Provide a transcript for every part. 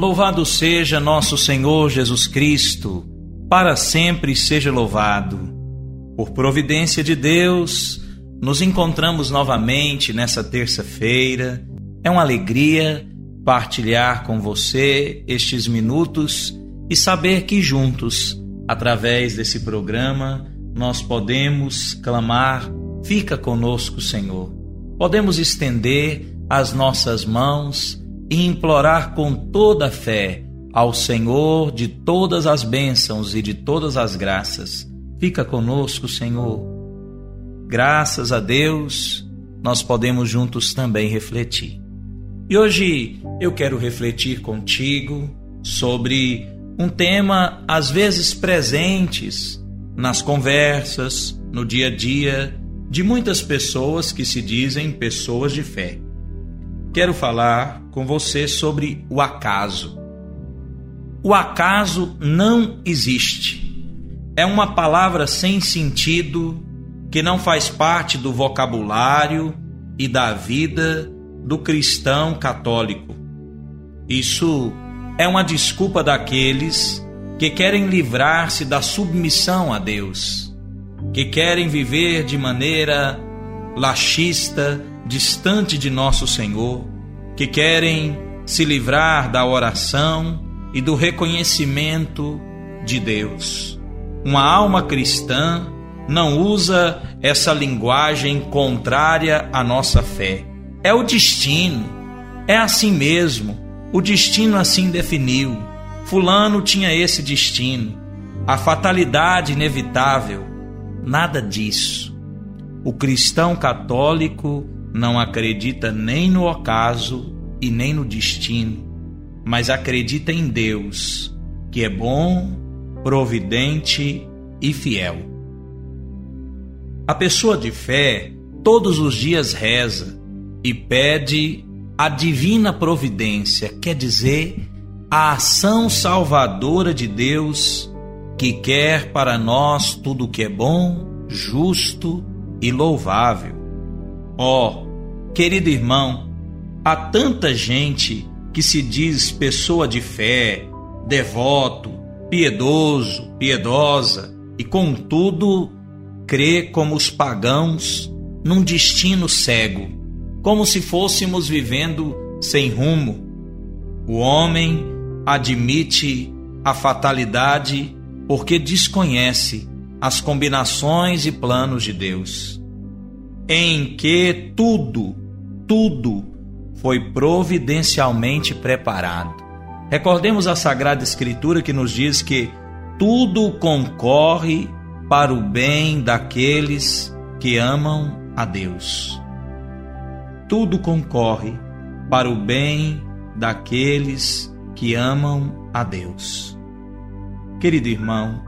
Louvado seja nosso Senhor Jesus Cristo, para sempre seja louvado. Por providência de Deus, nos encontramos novamente nessa terça-feira. É uma alegria partilhar com você estes minutos e saber que juntos, através desse programa, nós podemos clamar: Fica conosco, Senhor. Podemos estender as nossas mãos e implorar com toda a fé ao Senhor de todas as bênçãos e de todas as graças. Fica conosco, Senhor. Graças a Deus, nós podemos juntos também refletir. E hoje eu quero refletir contigo sobre um tema às vezes presentes nas conversas, no dia a dia de muitas pessoas que se dizem pessoas de fé quero falar com você sobre o acaso. O acaso não existe. É uma palavra sem sentido que não faz parte do vocabulário e da vida do cristão católico. Isso é uma desculpa daqueles que querem livrar-se da submissão a Deus, que querem viver de maneira laxista distante de nosso Senhor, que querem se livrar da oração e do reconhecimento de Deus. Uma alma cristã não usa essa linguagem contrária à nossa fé. É o destino, é assim mesmo. O destino assim definiu. Fulano tinha esse destino. A fatalidade inevitável. Nada disso. O cristão católico não acredita nem no ocaso e nem no destino, mas acredita em Deus, que é bom, providente e fiel. A pessoa de fé todos os dias reza e pede a divina providência, quer dizer, a ação salvadora de Deus que quer para nós tudo que é bom, justo e louvável. Ó, oh, querido irmão, há tanta gente que se diz pessoa de fé, devoto, piedoso, piedosa e, contudo, crê como os pagãos num destino cego, como se fôssemos vivendo sem rumo. O homem admite a fatalidade porque desconhece as combinações e planos de Deus em que tudo, tudo foi providencialmente preparado. Recordemos a Sagrada Escritura que nos diz que tudo concorre para o bem daqueles que amam a Deus. Tudo concorre para o bem daqueles que amam a Deus. Querido irmão,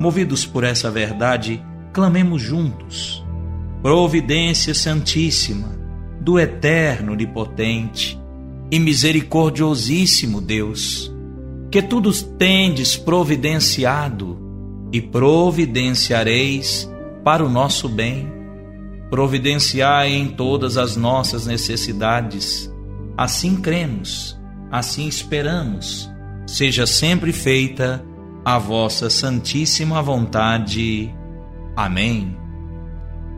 movidos por essa verdade, clamemos juntos providência santíssima do eterno, onipotente e misericordiosíssimo Deus, que tudo tendes providenciado e providenciareis para o nosso bem. Providenciai em todas as nossas necessidades. Assim cremos, assim esperamos. Seja sempre feita a vossa santíssima vontade. Amém.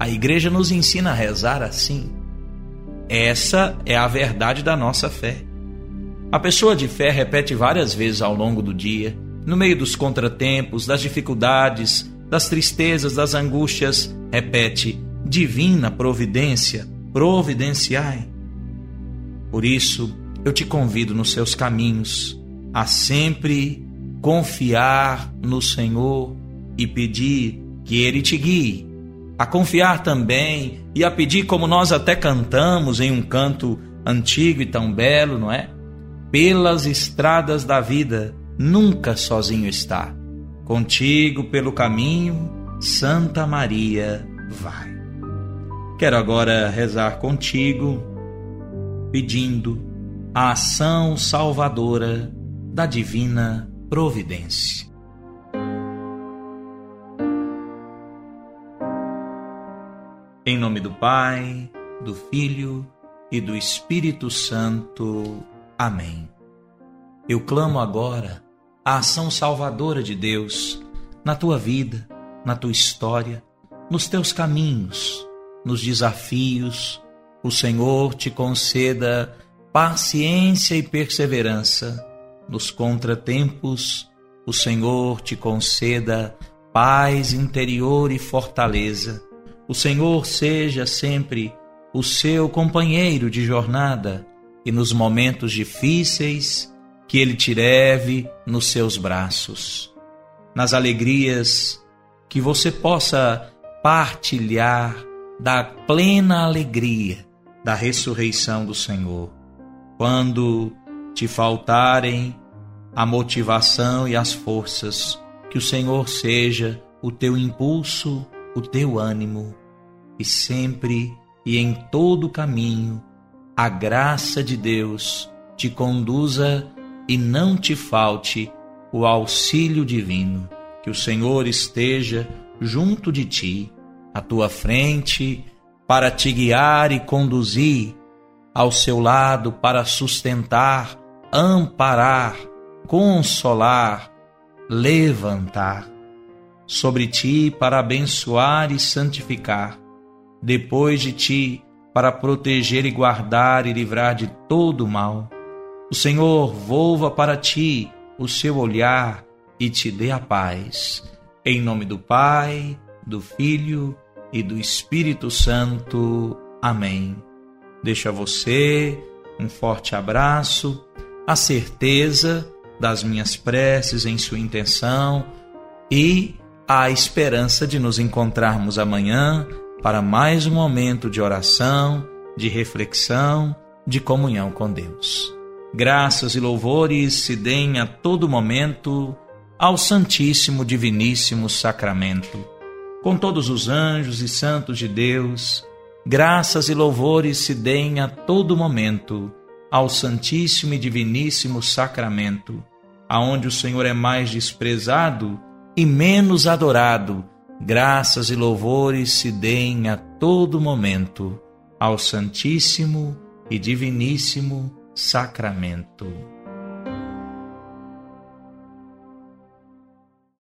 A igreja nos ensina a rezar assim. Essa é a verdade da nossa fé. A pessoa de fé repete várias vezes ao longo do dia, no meio dos contratempos, das dificuldades, das tristezas, das angústias, repete: Divina providência, providenciai. Por isso, eu te convido nos seus caminhos a sempre confiar no Senhor e pedir que Ele te guie a confiar também e a pedir, como nós até cantamos em um canto antigo e tão belo, não é? Pelas estradas da vida, nunca sozinho está. Contigo pelo caminho, Santa Maria vai. Quero agora rezar contigo, pedindo a ação salvadora da divina providência. Em nome do Pai, do Filho e do Espírito Santo. Amém. Eu clamo agora a ação salvadora de Deus na tua vida, na tua história, nos teus caminhos, nos desafios. O Senhor te conceda paciência e perseverança nos contratempos. O Senhor te conceda paz interior e fortaleza o Senhor seja sempre o seu companheiro de jornada e nos momentos difíceis que Ele te leve nos seus braços. Nas alegrias, que você possa partilhar da plena alegria da ressurreição do Senhor. Quando te faltarem a motivação e as forças, que o Senhor seja o teu impulso, o teu ânimo e sempre e em todo caminho a graça de Deus te conduza e não te falte o auxílio divino. Que o Senhor esteja junto de ti, à tua frente, para te guiar e conduzir, ao seu lado para sustentar, amparar, consolar, levantar, sobre ti para abençoar e santificar depois de ti, para proteger e guardar e livrar de todo mal. O Senhor volva para ti o seu olhar e te dê a paz. Em nome do Pai, do Filho e do Espírito Santo. Amém. Deixo a você um forte abraço, a certeza das minhas preces em sua intenção e a esperança de nos encontrarmos amanhã para mais um momento de oração, de reflexão, de comunhão com Deus. Graças e louvores se deem a todo momento ao Santíssimo Diviníssimo Sacramento. Com todos os anjos e santos de Deus, graças e louvores se deem a todo momento ao Santíssimo e Diviníssimo Sacramento, aonde o Senhor é mais desprezado e menos adorado graças e louvores se deem a todo momento ao Santíssimo e Diviníssimo Sacramento.